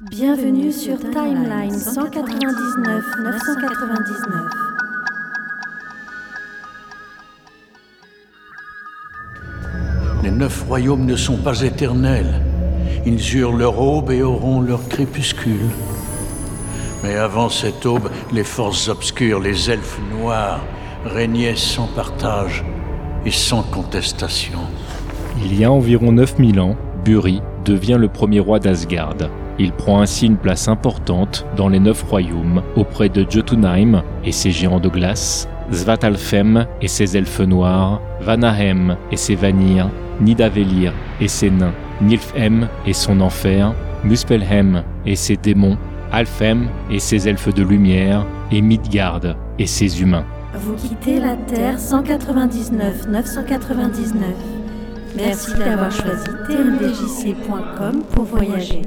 Bienvenue sur Timeline 199 999. Les neuf royaumes ne sont pas éternels. Ils eurent leur aube et auront leur crépuscule. Mais avant cette aube, les forces obscures, les elfes noirs, régnaient sans partage et sans contestation. Il y a environ 9000 ans, Buri devient le premier roi d'Asgard. Il prend ainsi une place importante dans les neuf royaumes auprès de Jotunheim et ses géants de glace, Svartalfheim et ses elfes noirs, Vanahem et ses vanir, Nidavellir et ses nains, Nilfheim et son enfer, Muspelheim et ses démons, Alfheim et ses elfes de lumière, et Midgard et ses humains. Vous quittez la Terre 199 999. Merci d'avoir choisi tmdjc.com pour voyager.